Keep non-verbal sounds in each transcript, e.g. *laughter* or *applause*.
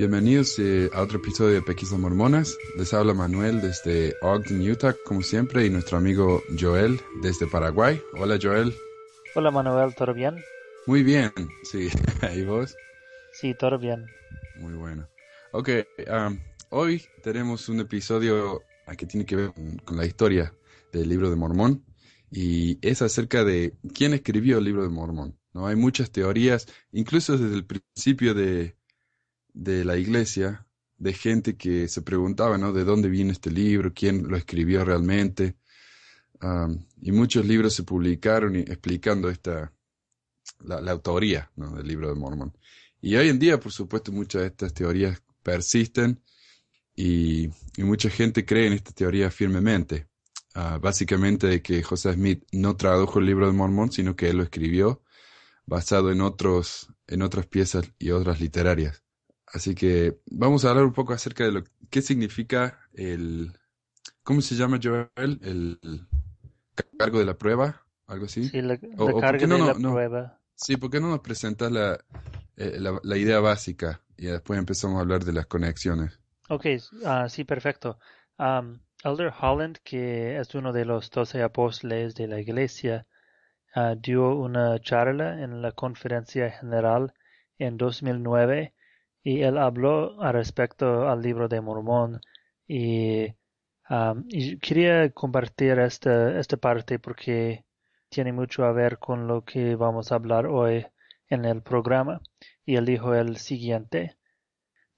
Bienvenidos eh, a otro episodio de Pequisas Mormonas. Les habla Manuel desde Ogden, Utah, como siempre, y nuestro amigo Joel desde Paraguay. Hola, Joel. Hola, Manuel, ¿todo bien? Muy bien, sí. *laughs* ¿Y vos? Sí, todo bien. Muy bueno. Ok, um, hoy tenemos un episodio que tiene que ver con la historia del libro de Mormón y es acerca de quién escribió el libro de Mormón. ¿no? Hay muchas teorías, incluso desde el principio de, de la iglesia de gente que se preguntaba, ¿no? ¿De dónde viene este libro? ¿Quién lo escribió realmente? y muchos libros se publicaron explicando esta, la, autoría del libro de Mormón. Y hoy en día, por supuesto, muchas de estas teorías persisten y, mucha gente cree en esta teoría firmemente. Ah, básicamente de que José Smith no tradujo el libro de Mormón, sino que él lo escribió basado en, otros, en otras piezas y otras literarias. Así que vamos a hablar un poco acerca de lo qué significa el, ¿cómo se llama Joel? El, cargo de la prueba, algo así. Sí, la, carga de la prueba. Sí, ¿por qué no nos presentas eh, la, la, idea básica y después empezamos a hablar de las conexiones? Ok, uh, sí, perfecto. Elder Holland, que es uno de los doce apóstoles de la iglesia, uh, dio una charla en la conferencia general en 2009 y él habló respecto al libro de Mormón y, um, quería compartir esta, esta parte porque tiene mucho a ver con lo que vamos a hablar hoy en el programa. Y él dijo el siguiente.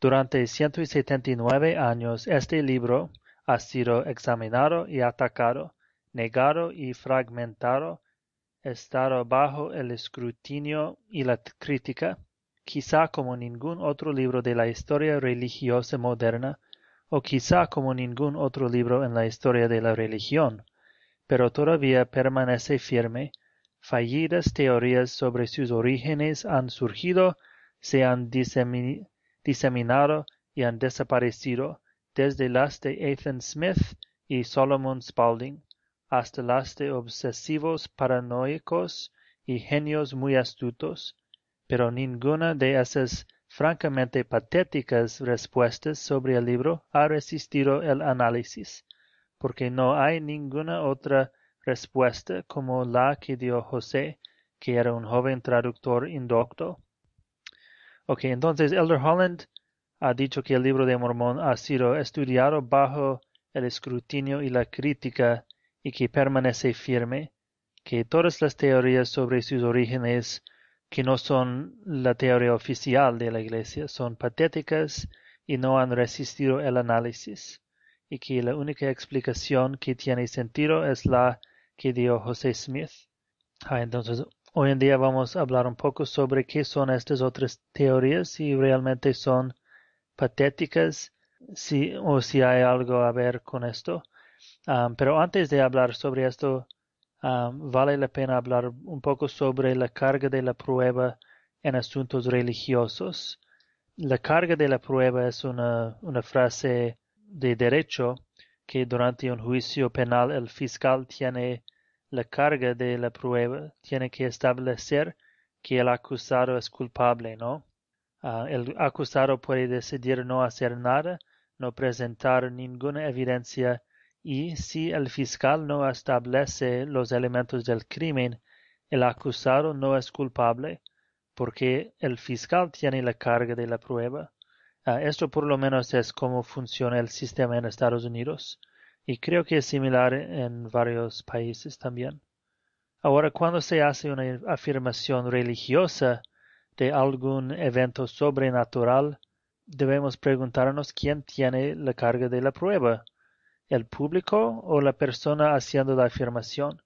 Durante 179 años este libro ha sido examinado y atacado, negado y fragmentado, estado bajo el escrutinio y la crítica quizá como ningún otro libro de la historia religiosa moderna, o quizá como ningún otro libro en la historia de la religión, pero todavía permanece firme, fallidas teorías sobre sus orígenes han surgido, se han diseminado y han desaparecido, desde las de Ethan Smith y Solomon Spaulding, hasta las de obsesivos paranoicos y genios muy astutos, pero ninguna de esas francamente patéticas respuestas sobre el libro ha resistido el análisis, porque no hay ninguna otra respuesta como la que dio José, que era un joven traductor indocto. Ok, entonces Elder Holland ha dicho que el libro de Mormón ha sido estudiado bajo el escrutinio y la crítica y que permanece firme, que todas las teorías sobre sus orígenes que no son la teoría oficial de la Iglesia, son patéticas y no han resistido el análisis, y que la única explicación que tiene sentido es la que dio José Smith. Ah, entonces, hoy en día vamos a hablar un poco sobre qué son estas otras teorías, si realmente son patéticas, si, o si hay algo a ver con esto. Ah, pero antes de hablar sobre esto, vale la pena hablar un poco sobre la carga de la prueba en asuntos religiosos. La carga de la prueba es una, una frase de derecho que durante un juicio penal el fiscal tiene la carga de la prueba, tiene que establecer que el acusado es culpable, ¿no? Ah, el acusado puede decidir no hacer nada, no presentar ninguna evidencia y si el fiscal no establece los elementos del crimen, el acusado no es culpable, porque el fiscal tiene la carga de la prueba. Ah, esto por lo menos es cómo funciona el sistema en Estados Unidos, y creo que es similar en varios países también. Ahora, cuando se hace una afirmación religiosa de algún evento sobrenatural, debemos preguntarnos quién tiene la carga de la prueba el público o la persona haciendo la afirmación.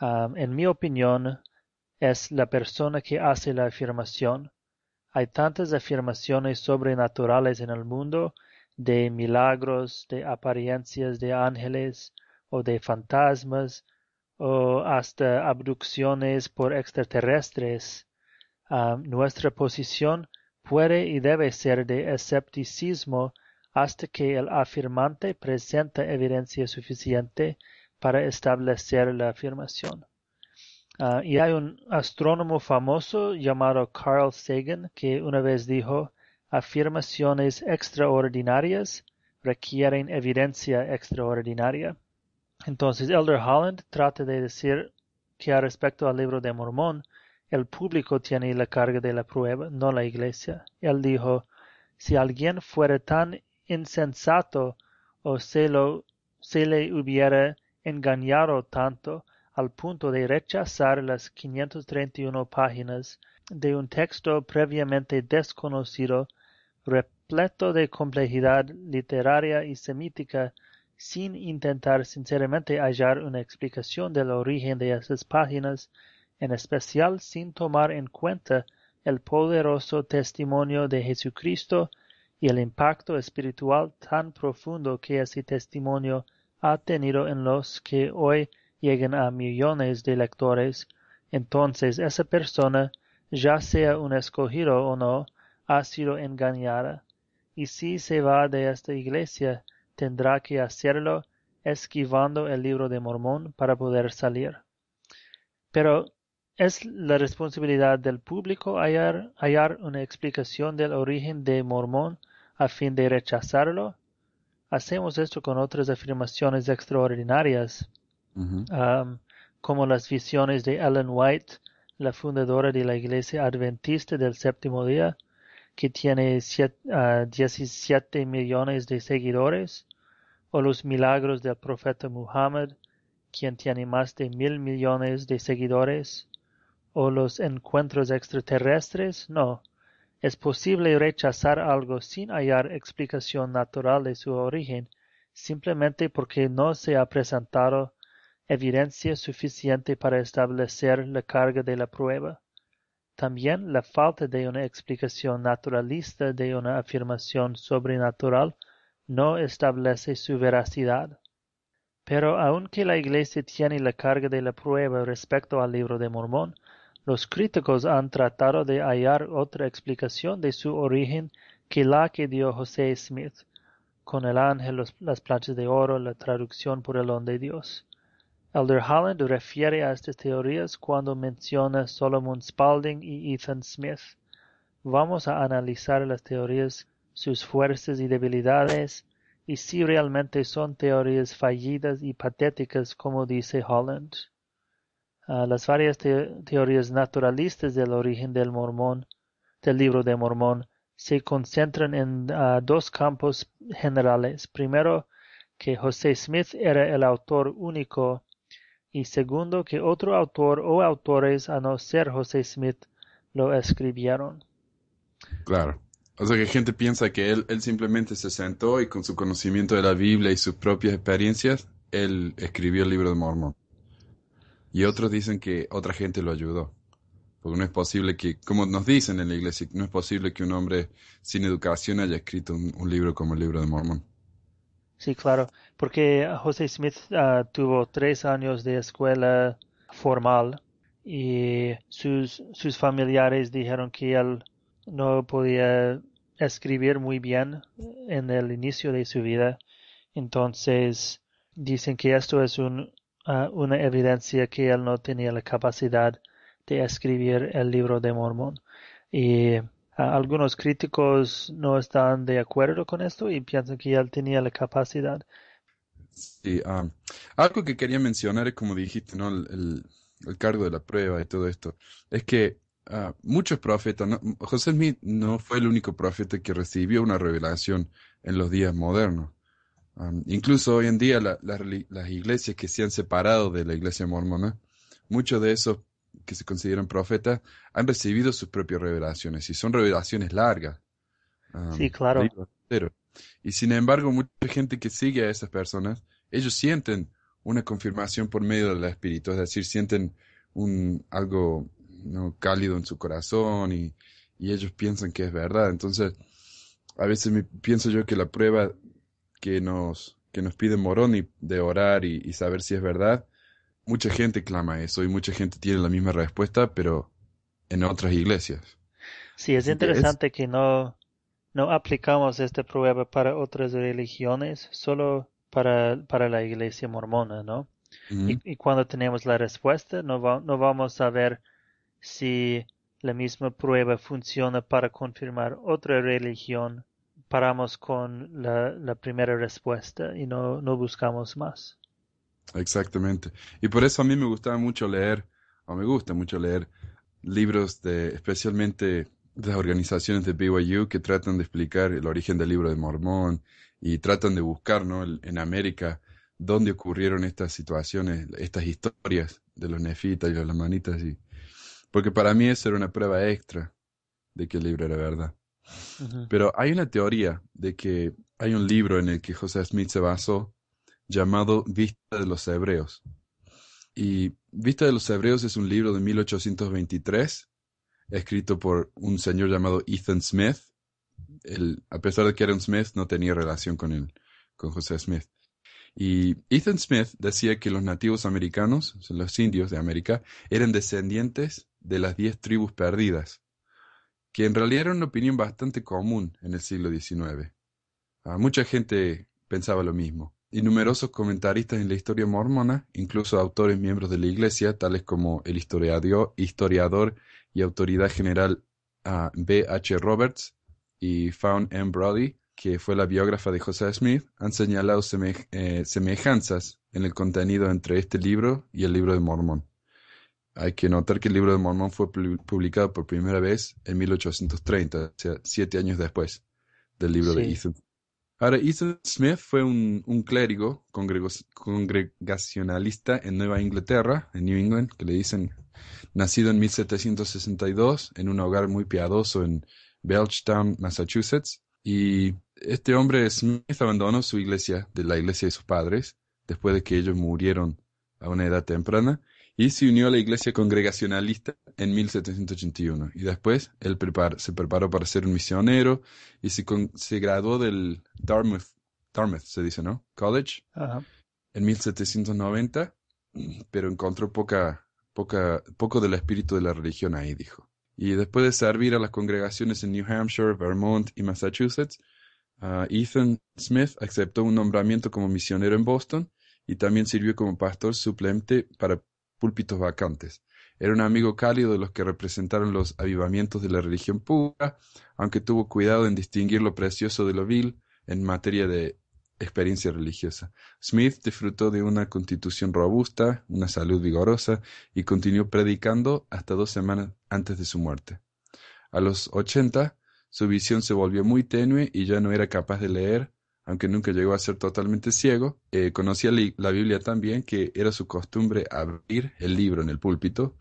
en mi opinión, es la persona que hace la afirmación. Hay tantas afirmaciones sobrenaturales en el mundo de milagros, de apariencias de ángeles o de fantasmas o hasta abducciones por extraterrestres. nuestra posición puede y debe ser de escepticismo hasta que el afirmante presenta evidencia suficiente para establecer la afirmación. Ah, y hay un astrónomo famoso llamado Carl Sagan que una vez dijo, afirmaciones extraordinarias requieren evidencia extraordinaria. Entonces, Elder Holland trata de decir que al respecto al libro de Mormón, el público tiene la carga de la prueba, no la iglesia. Él dijo, si alguien fuera tan insensato o se, le hubiera engañado tanto al punto de rechazar las 531 páginas de un texto previamente desconocido, repleto de complejidad literaria y semítica, sin intentar sinceramente hallar una explicación del origen de esas páginas, en especial sin tomar en cuenta el poderoso testimonio de Jesucristo y el impacto espiritual tan profundo que ese testimonio ha tenido en los que hoy llegan a millones de lectores, entonces esa persona, ya sea un escogido o no, ha sido engañada, y si se va de esta iglesia, tendrá que hacerlo esquivando el libro de Mormón para poder salir. Pero es la responsabilidad del público hallar, hallar una explicación del origen de Mormón a fin de rechazarlo. Hacemos esto con otras afirmaciones extraordinarias, um, como las visiones de Ellen White, la fundadora de la Iglesia Adventista del Séptimo Día, que tiene 17 uh, millones de seguidores, o los milagros del profeta Muhammad, quien tiene más de mil millones de seguidores, o los encuentros extraterrestres, no. Es posible rechazar algo sin hallar explicación natural de su origen, simplemente porque no se ha presentado evidencia suficiente para establecer la carga de la prueba. También la falta de una explicación naturalista de una afirmación sobrenatural no establece su veracidad. Pero aunque la Iglesia tiene la carga de la prueba respecto al libro de Mormón, los críticos han tratado de hallar otra explicación de su origen que la que dio José Smith, con el ángel, las planchas de oro, la traducción por el don de Dios. Elder Holland refiere a estas teorías cuando menciona Solomon Spalding y Ethan Smith. Vamos a analizar las teorías sus fuerzas y debilidades, y si realmente son teorías fallidas y patéticas como dice Holland. Las varias teorías naturalistas del origen del Mormón, del libro de Mormón, se concentran en ah, dos campos generales. Primero, que José Smith era el autor único y segundo, que otro autor o autores a no ser José Smith lo escribieron. Claro. O sea que gente piensa que él simplemente se sentó y con su conocimiento de la Biblia y sus propias experiencias, él escribió el libro de Mormón. Y otros dicen que otra gente lo ayudó. Porque no es posible que, como nos dicen en la iglesia, no es posible que un hombre sin educación haya escrito un, libro como el libro de Mormón. Sí, claro, porque José Smith ah, tuvo tres años de escuela formal y sus, sus familiares dijeron que él no podía escribir muy bien en el inicio de su vida. Entonces dicen que esto es un, una evidencia que él no tenía la capacidad de escribir el libro de Mormón. Y algunos críticos no están de acuerdo con esto y piensan que él tenía la capacidad. Sí, algo que quería mencionar es como dijiste, ¿no? el, el cargo de la prueba y todo esto. Es que Ah, muchos profetas, José Smith no fue el único profeta que recibió una revelación en los días modernos. Incluso hoy en día las iglesias que se han separado de la iglesia mormona, muchos de esos que se consideran profetas han recibido sus propias revelaciones y son revelaciones largas. sí, claro. Y sin embargo, mucha gente que sigue a esas personas, ellos sienten una confirmación por medio del Espíritu, es decir, sienten un, algo ¿no? cálido en su corazón y, ellos piensan que es verdad. Entonces, a veces me, pienso yo que la prueba que nos, que nos pide Moroni de orar y, saber si es verdad, mucha gente clama eso y mucha gente tiene la misma respuesta, pero en otras iglesias. Sí, es interesante que no, no aplicamos esta prueba para otras religiones, solo para, para la iglesia mormona, ¿no? y, cuando tenemos la respuesta, no, no vamos a ver si la misma prueba funciona para confirmar otra religión, paramos con la, primera respuesta y no, no buscamos más. Exactamente. Y por eso a mí me gustaba mucho leer, o me gusta mucho leer libros de, especialmente de las organizaciones de BYU que tratan de explicar el origen del libro de Mormón y tratan de buscar, ¿no? en América dónde ocurrieron estas situaciones, estas historias de los nefitas y los lamanitas. Y, porque para mí eso era una prueba extra de que el libro era verdad. Pero hay una teoría de que hay un libro en el que José Smith se basó llamado Vista de los Hebreos. Y Vista de los Hebreos es un libro de 1823, escrito por un señor llamado Ethan Smith. a pesar de que era un Smith, no tenía relación con, él, con José Smith. Y Ethan Smith decía que los nativos americanos, los indios de América, eran descendientes de las diez tribus perdidas, que en realidad era una opinión bastante común en el siglo XIX. Ah, mucha gente pensaba lo mismo y numerosos comentaristas en la historia mormona, incluso autores miembros de la Iglesia, tales como el historiador, historiador y autoridad general ah, B. H. Roberts y Fawn M. Brody, que fue la biógrafa de José Smith, han señalado eh, semejanzas en el contenido entre este libro y el libro de Mormón. Hay que notar que el libro de Mormón fue publicado por primera vez en 1830, o sea, siete años después del libro de Ethan Ahora, Ethan Smith fue un, clérigo congregacionalista en Nueva Inglaterra, en New England, que le dicen, nacido en 1762 en un hogar muy piadoso en Belchtown, Massachusetts. Y este hombre Smith abandonó su iglesia, de la iglesia de sus padres, después de que ellos murieron a una edad temprana, y se unió a la iglesia congregacionalista en 1781. Y después él se preparó para ser un misionero y se, se graduó del Dartmouth, Dartmouth se dice, ¿no? College en 1790, pero encontró poca, poca, poco del espíritu de la religión ahí, dijo. Y después de servir a las congregaciones en New Hampshire, Vermont y Massachusetts, uh, Ethan Smith aceptó un nombramiento como misionero en Boston y también sirvió como pastor suplente para púlpitos vacantes. Era un amigo cálido de los que representaron los avivamientos de la religión pura, aunque tuvo cuidado en distinguir lo precioso de lo vil en materia de experiencia religiosa. Smith disfrutó de una constitución robusta, una salud vigorosa y continuó predicando hasta dos semanas antes de su muerte. A los ochenta, su visión se volvió muy tenue y ya no era capaz de leer aunque nunca llegó a ser totalmente ciego, eh, conocía la Biblia tan bien que era su costumbre abrir el libro en el púlpito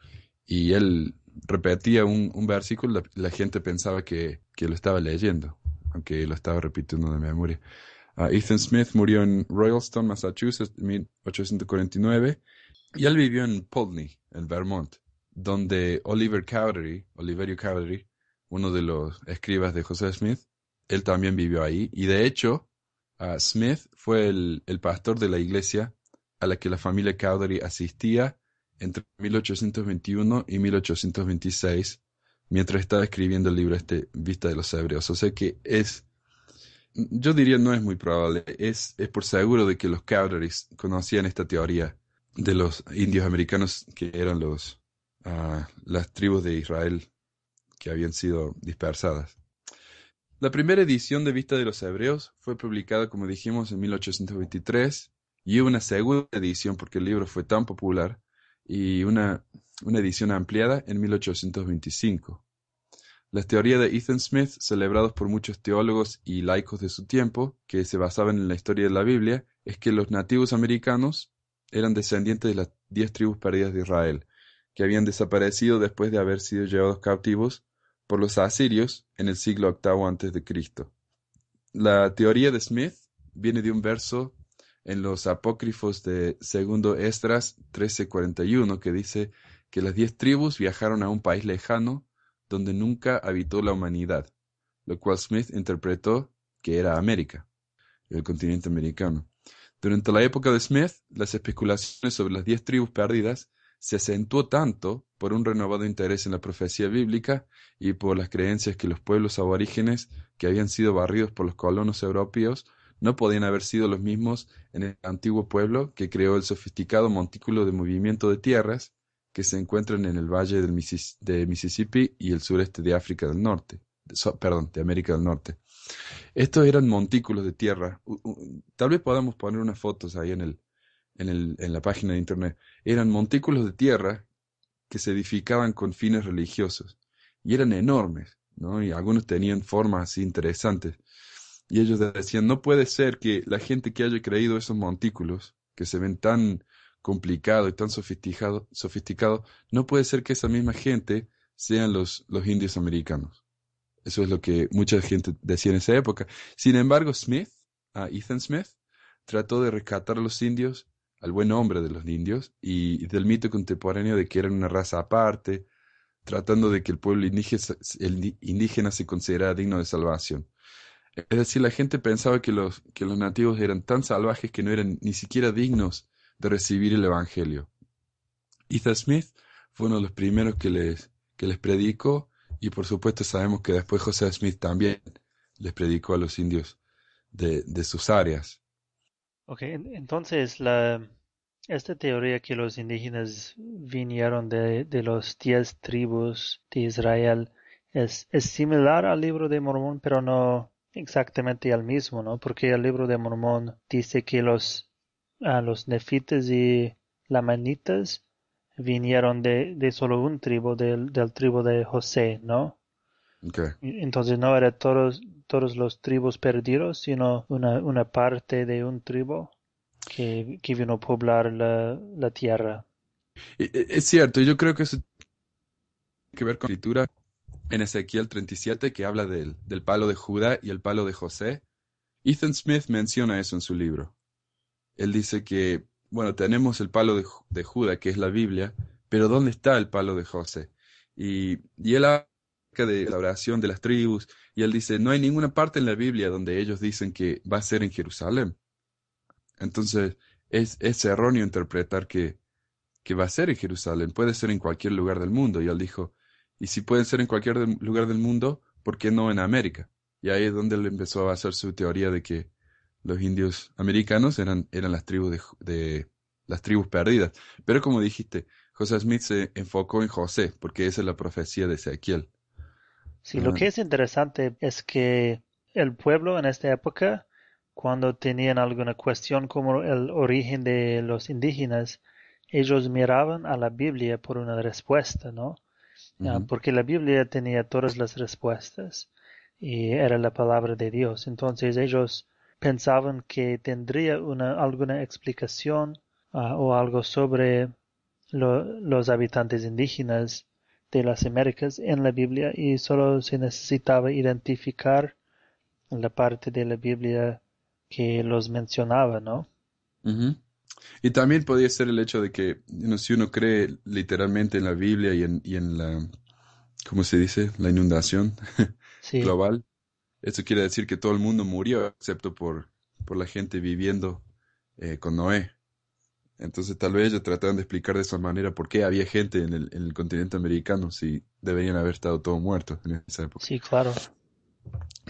y él repetía un, versículo, la, la, gente pensaba que, que, lo estaba leyendo, aunque lo estaba repitiendo de memoria. Ah, Ethan Smith murió en Royalston, Massachusetts, en 1849, y él vivió en Pulteney, en Vermont, donde Oliver Cowdery, Oliverio Cowdery, uno de los escribas de José Smith, él también vivió ahí, y de hecho, Smith fue el, pastor de la iglesia a la que la familia Cowdery asistía entre 1821 y 1826, mientras estaba escribiendo el libro este Vista de los Hebreos. O sea que es, yo diría no es muy probable, es, es por seguro de que los Cowderys conocían esta teoría de los indios americanos que eran los, ah, las tribus de Israel que habían sido dispersadas. La primera edición de Vista de los Hebreos fue publicada, como dijimos, en 1823 y una segunda edición porque el libro fue tan popular y una, una edición ampliada en 1825. Las teorías de Ethan Smith, celebrados por muchos teólogos y laicos de su tiempo, que se basaban en la historia de la Biblia, es que los nativos americanos eran descendientes de las diez tribus perdidas de Israel, que habían desaparecido después de haber sido llevados cautivos por los asirios en el siglo VIII a.C. La teoría de Smith viene de un verso en los apócrifos de segundo Esdras 13:41 que dice que las diez tribus viajaron a un país lejano donde nunca habitó la humanidad, lo cual Smith interpretó que era América, el continente americano. Durante la época de Smith, las especulaciones sobre las diez tribus perdidas se acentuó tanto por un renovado interés en la profecía bíblica y por las creencias que los pueblos aborígenes que habían sido barridos por los colonos europeos no podían haber sido los mismos en el antiguo pueblo que creó el sofisticado montículo de movimiento de tierras que se encuentran en el valle del de Mississippi y el sureste de África del Norte, perdón, de América del Norte. Estos eran montículos de tierra. tal vez podamos poner unas fotos ahí en, el, en, el, en la página de internet. Eran montículos de tierra que se edificaban con fines religiosos y eran enormes, ¿no? Y algunos tenían formas interesantes. Y ellos decían, no puede ser que la gente que haya creído esos montículos, que se ven tan complicados y tan sofisticados, sofisticado, no puede ser que esa misma gente sean los, los indios americanos. Eso es lo que mucha gente decía en esa época. Sin embargo, Smith, Ethan Smith, trató de rescatar a los indios, al buen hombre de los indios, y del mito contemporáneo de que eran una raza aparte, tratando de que el pueblo indígena se considerara digno de salvación. Es decir, la gente pensaba que los, que los nativos eran tan salvajes que no eran ni siquiera dignos de recibir el Evangelio. Ethan Smith fue uno de los primeros que les, que les predicó y por supuesto sabemos que después José Smith también les predicó a los indios de, de sus áreas. Ok, entonces la, esta teoría que los indígenas vinieron de, de los diez tribus de Israel es, es similar al libro de Mormón, pero no, exactamente al mismo, ¿no? Porque el libro de Mormón dice que los, los nefites y lamanitas vinieron de, de solo un tribu, del, del tribu de José, ¿no? Entonces no eran todos, todos los tribus perdidos, sino una, una parte de un tribu que, que vino a poblar la, la tierra. Es cierto, yo creo que eso tiene que ver con la escritura en Ezequiel 37 que habla del, del palo de Judá y el palo de José. Ethan Smith menciona eso en su libro. Él dice que, bueno, tenemos el palo de, de Judá, que es la Biblia, pero ¿dónde está el palo de José? Y, y él habla de la oración de las tribus, y él dice, no hay ninguna parte en la Biblia donde ellos dicen que va a ser en Jerusalén. Entonces, es, erróneo interpretar que, que va a ser en Jerusalén, puede ser en cualquier lugar del mundo. Y él dijo, y si pueden ser en cualquier lugar del mundo, ¿por qué no en América? Y ahí es donde él empezó a hacer su teoría de que los indios americanos eran, eran las tribus de, las tribus perdidas. Pero como dijiste, José Smith se enfocó en José, porque esa es la profecía de Ezequiel. Sí, lo que es interesante es que el pueblo en esta época, cuando tenían alguna cuestión como el origen de los indígenas, ellos miraban a la Biblia por una respuesta, ¿no? porque la Biblia tenía todas las respuestas y era la palabra de Dios. Entonces ellos pensaban que tendría una, alguna explicación ah, o algo sobre los habitantes indígenas de las Américas en la Biblia y solo se necesitaba identificar la parte de la Biblia que los mencionaba, ¿no? Y también podría ser el hecho de que si uno cree literalmente en la Biblia y en, y en la, ¿cómo se dice? La inundación *laughs* global, eso quiere decir que todo el mundo murió excepto por, por la gente viviendo eh, con Noé. Entonces tal vez ellos trataron de explicar de esa manera por qué había gente en el, en el continente americano si deberían haber estado todos muertos en esa época. Sí, claro.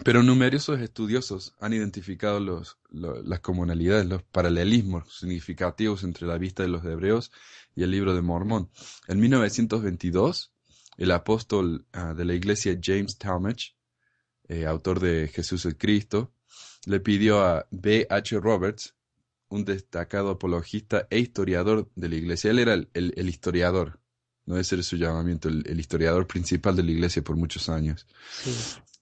Pero numerosos estudiosos han identificado los, las comunalidades, los paralelismos significativos entre la vista de los hebreos y el libro de Mormón. En 1922, el apóstol ah, de la iglesia James Talmage, eh, autor de Jesús el Cristo, le pidió a B. H. Roberts, un destacado apologista e historiador de la iglesia. Él era el, historiador, no ese era su llamamiento, el, historiador principal de la iglesia por muchos años. Sí.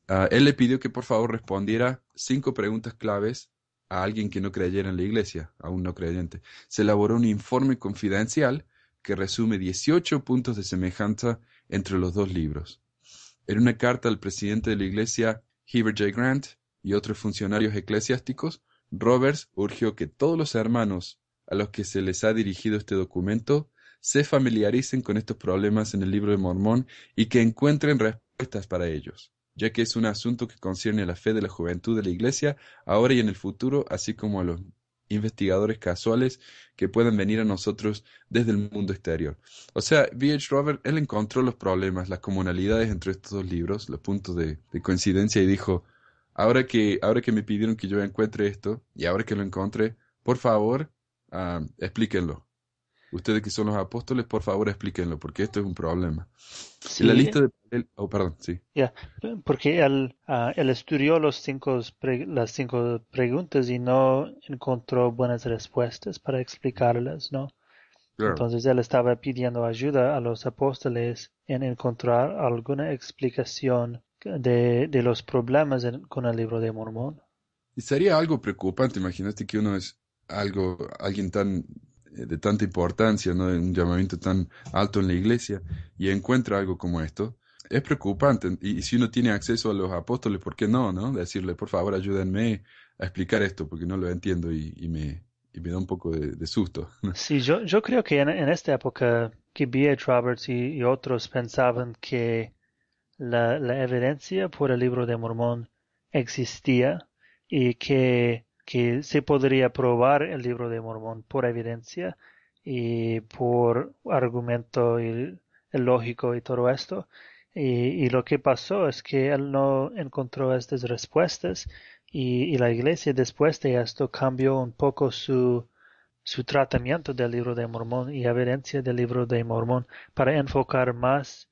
Ah, él le pidió que por favor respondiera cinco preguntas claves a alguien que no creyera en la iglesia, a un no creyente. Se elaboró un informe confidencial que resume 18 puntos de semejanza entre los dos libros. En una carta al presidente de la iglesia, Heber J. Grant, y otros funcionarios eclesiásticos, Roberts urgió que todos los hermanos a los que se les ha dirigido este documento se familiaricen con estos problemas en el libro de Mormón y que encuentren respuestas para ellos ya que es un asunto que concierne a la fe de la juventud de la Iglesia, ahora y en el futuro, así como a los investigadores casuales que puedan venir a nosotros desde el mundo exterior. O sea, V.H. Robert, él encontró los problemas, las comunalidades entre estos dos libros, los puntos de, coincidencia y dijo, ahora que, ahora que me pidieron que yo encuentre esto y ahora que lo encontré, por favor, uh, explíquenlo. ustedes que son los apóstoles, por favor explíquenlo, porque esto es un problema. Sí, La lista de... Oh, perdón, sí. ya, porque él, ah, él estudió los cinco, pre- las cinco preguntas y no encontró buenas respuestas para explicarlas, ¿no? Claro. Entonces él estaba pidiendo ayuda a los apóstoles en encontrar alguna explicación de, de los problemas en- con el libro de Mormón. Y sería algo preocupante, imagínate que uno es algo, alguien tan eh, de tanta importancia, ¿no? Un llamamiento tan alto en la iglesia y encuentra algo como esto. Es preocupante. Y, y si uno tiene acceso a los apóstoles, ¿por qué no, no? Decirle, por favor, ayúdenme a explicar esto, porque no lo entiendo y, y me, y me da un poco de, de susto. Sí, yo, yo creo que en, en esta época que B.H. Roberts y, y otros pensaban que la, evidencia por el libro de Mormón existía y que, que se podría probar el libro de Mormón por evidencia y por argumento lógico y todo esto. Y, y lo que pasó es que él no encontró estas respuestas y, y la iglesia después de esto cambió un poco su, su tratamiento del libro de Mormón y evidencia del libro de Mormón para enfocar más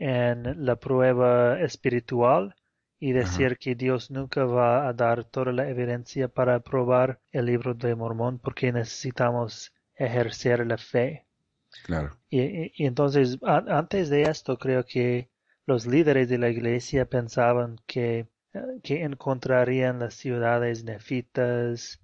en la prueba espiritual y decir que Dios nunca va a dar toda la evidencia para probar el libro de Mormón porque necesitamos ejercer la fe. Claro. Y, y- y entonces, a- antes de esto, creo que los líderes de la iglesia pensaban que, eh, que encontrarían las ciudades nefitas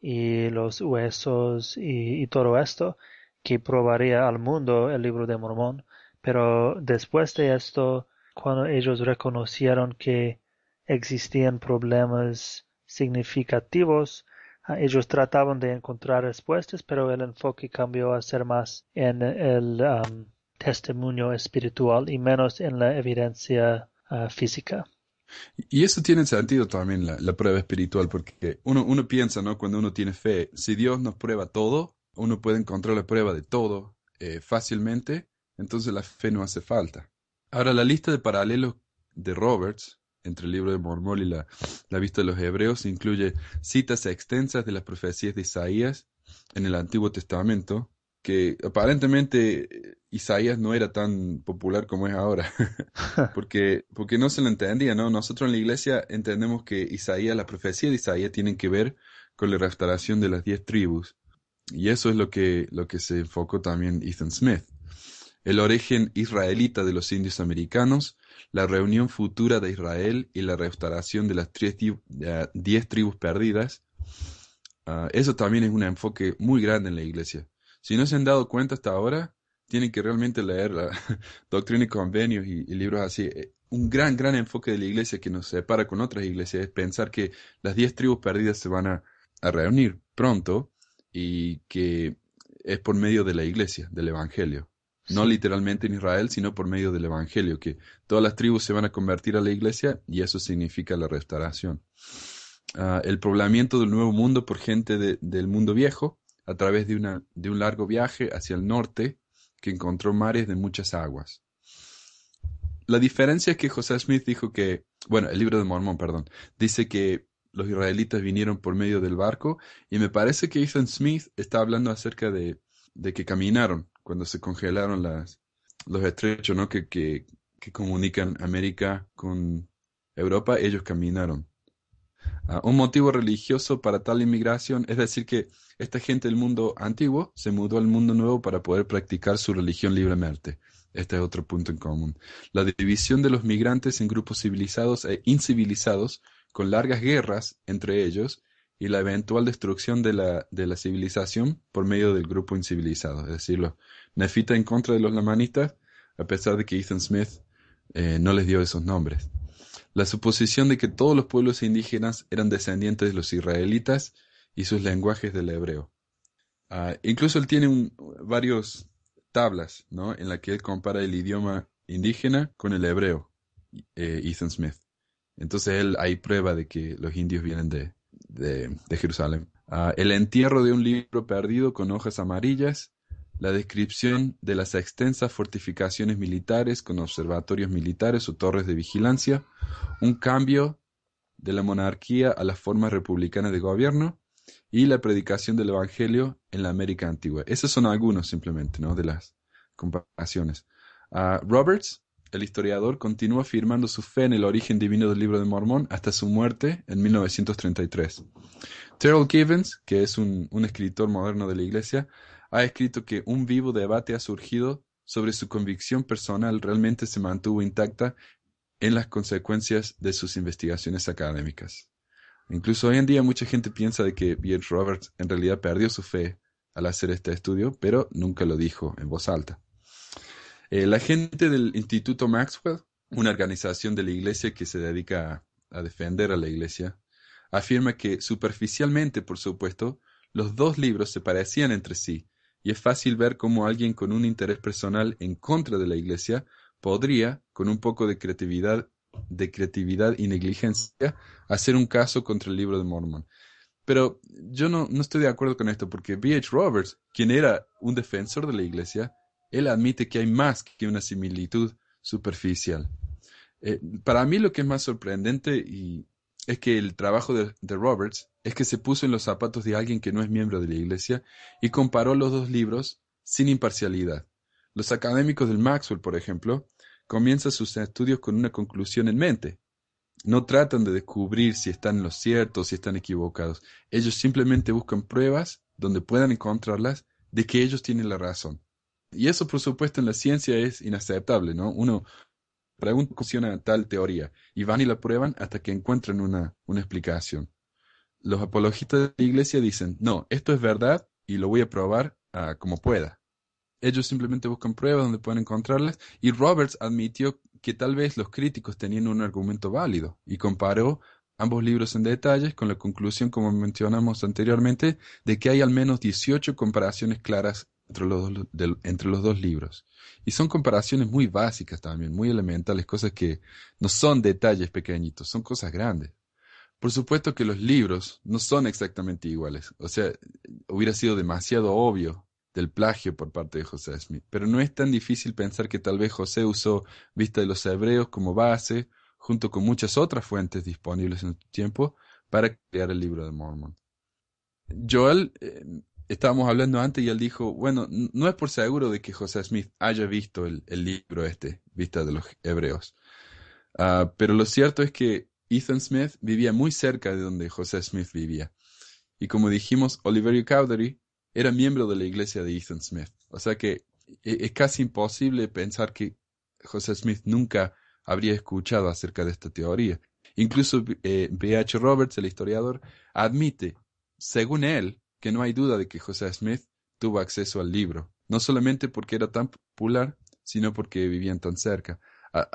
y los huesos y, y todo esto, que probaría al mundo el libro de Mormón. Pero después de esto, cuando ellos reconocieron que existían problemas significativos, Ah, Ellos trataban de encontrar respuestas, pero el enfoque cambió a ser más en el um, testimonio espiritual y menos en la evidencia ah, física. Y eso tiene sentido también, la, prueba espiritual, porque uno, uno piensa, ¿no? Cuando uno tiene fe, si Dios nos prueba todo, uno puede encontrar la prueba de todo eh, fácilmente, entonces la fe no hace falta. Ahora, la lista de paralelos de Roberts entre el libro de Mormón y la, la vista de los hebreos incluye citas extensas de las profecías de Isaías en el Antiguo Testamento, que aparentemente eh, Isaías no era tan popular como es ahora, *laughs* *laughs* porque, porque no se lo entendía, ¿no? Nosotros en la iglesia entendemos que Isaías, la profecía de Isaías tienen que ver con la restauración de las diez tribus, y eso es lo que, lo que se enfocó también Ethan Smith. El origen israelita de los indios americanos, la reunión futura de Israel y la restauración de las tres eh, diez tribus perdidas, ah, eso también es un enfoque muy grande en la iglesia. Si no se han dado cuenta hasta ahora, tienen que realmente leer la *laughs* Doctrina y Convenios y, libros así. Eh, Un gran, gran enfoque de la iglesia que nos separa con otras iglesias es pensar que las diez tribus perdidas se van a reunir pronto y que es por medio de la iglesia, del evangelio. No literalmente en Israel, sino por medio del evangelio, que todas las tribus se van a convertir a la iglesia y eso significa la restauración. Ah, el poblamiento del nuevo mundo por gente de- del mundo viejo a través de, una, de un largo viaje hacia el norte que encontró mares de muchas aguas. La diferencia es que José Smith dijo que, bueno, el libro de Mormón, perdón, dice que los israelitas vinieron por medio del barco y me parece que Ethan Smith está hablando acerca de, de que caminaron cuando se congelaron los estrechos, ¿no? Que, que, que comunican América con Europa, ellos caminaron. Ah, un motivo religioso para tal inmigración es decir que esta gente del mundo antiguo se mudó al mundo nuevo para poder practicar su religión libremente. Este es otro punto en común. La división de los migrantes en grupos civilizados e incivilizados, con largas guerras entre ellos, y la eventual destrucción de la, de la civilización por medio del grupo incivilizado. Es decir, los nefitas en contra de los lamanitas, a pesar de que Ethan Smith eh, no les dio esos nombres. La suposición de que todos los pueblos indígenas eran descendientes de los israelitas y sus lenguajes del hebreo. Ah, incluso él tiene un- varios tablas, ¿no? En la que él compara el idioma indígena con el hebreo, eh, Ethan Smith. Entonces él hay prueba de que los indios vienen de, de, de Jerusalén. Ah, el entierro de un libro perdido con hojas amarillas, la descripción de las extensas fortificaciones militares con observatorios militares o torres de vigilancia, un cambio de la monarquía a las formas republicanas de gobierno y la predicación del Evangelio en la América antigua. Esos son algunos simplemente, ¿no? De las comparaciones. Ah, Roberts, el historiador, continúa afirmando su fe en el origen divino del libro de Mormón hasta su muerte en 1933. Terrell Givens, que es un, un escritor moderno de la Iglesia, ha escrito que un vivo debate ha surgido sobre su convicción personal realmente se mantuvo intacta en las consecuencias de sus investigaciones académicas. Incluso hoy en día mucha gente piensa de que B.H. Roberts en realidad perdió su fe al hacer este estudio, pero nunca lo dijo en voz alta. Eh, la gente del Instituto Maxwell, una organización de la iglesia que se dedica a, a defender a la iglesia, afirma que superficialmente, por supuesto, los dos libros se parecían entre sí, y es fácil ver cómo alguien con un interés personal en contra de la iglesia podría, con un poco de creatividad de creatividad y negligencia hacer un caso contra el libro de Mormon. Pero yo no, no estoy de acuerdo con esto porque B.H. Roberts, quien era un defensor de la iglesia, él admite que hay más que una similitud superficial. Eh, para mí lo que es más sorprendente y es que el trabajo de, de, Roberts es que se puso en los zapatos de alguien que no es miembro de la iglesia y comparó los dos libros sin imparcialidad. Los académicos del Maxwell, por ejemplo, comienza sus estudios con una conclusión en mente. No tratan de descubrir si están en lo cierto o si están equivocados. Ellos simplemente buscan pruebas donde puedan encontrarlas de que ellos tienen la razón. Y eso, por supuesto, en la ciencia es inaceptable, ¿no? Uno pregunta cómo funciona tal teoría y van y la prueban hasta que encuentran una, una explicación. Los apologistas de la iglesia dicen, no, esto es verdad y lo voy a probar uh, como pueda. Ellos simplemente buscan pruebas donde pueden encontrarlas y Roberts admitió que tal vez los críticos tenían un argumento válido y comparó ambos libros en detalles con la conclusión, como mencionamos anteriormente, de que hay al menos 18 comparaciones claras entre los, de, entre los dos libros. Y son comparaciones muy básicas también, muy elementales, cosas que no son detalles pequeñitos, son cosas grandes. Por supuesto que los libros no son exactamente iguales, o sea, hubiera sido demasiado obvio del plagio por parte de José Smith. Pero no es tan difícil pensar que tal vez José usó Vista de los Hebreos como base, junto con muchas otras fuentes disponibles en su tiempo, para crear el libro de Mormon. Joel, eh, estábamos hablando antes y él dijo, bueno, no es por seguro de que José Smith haya visto el, el libro este, Vista de los Hebreos. Uh, pero lo cierto es que Ethan Smith vivía muy cerca de donde José Smith vivía. Y como dijimos, Oliverio Cowdery era miembro de la iglesia de Ethan Smith. O sea que e, es casi imposible pensar que José Smith nunca habría escuchado acerca de esta teoría. Incluso eh, B.H. Roberts, el historiador, admite, según él, que no hay duda de que José Smith tuvo acceso al libro, no solamente porque era tan popular, sino porque vivían tan cerca.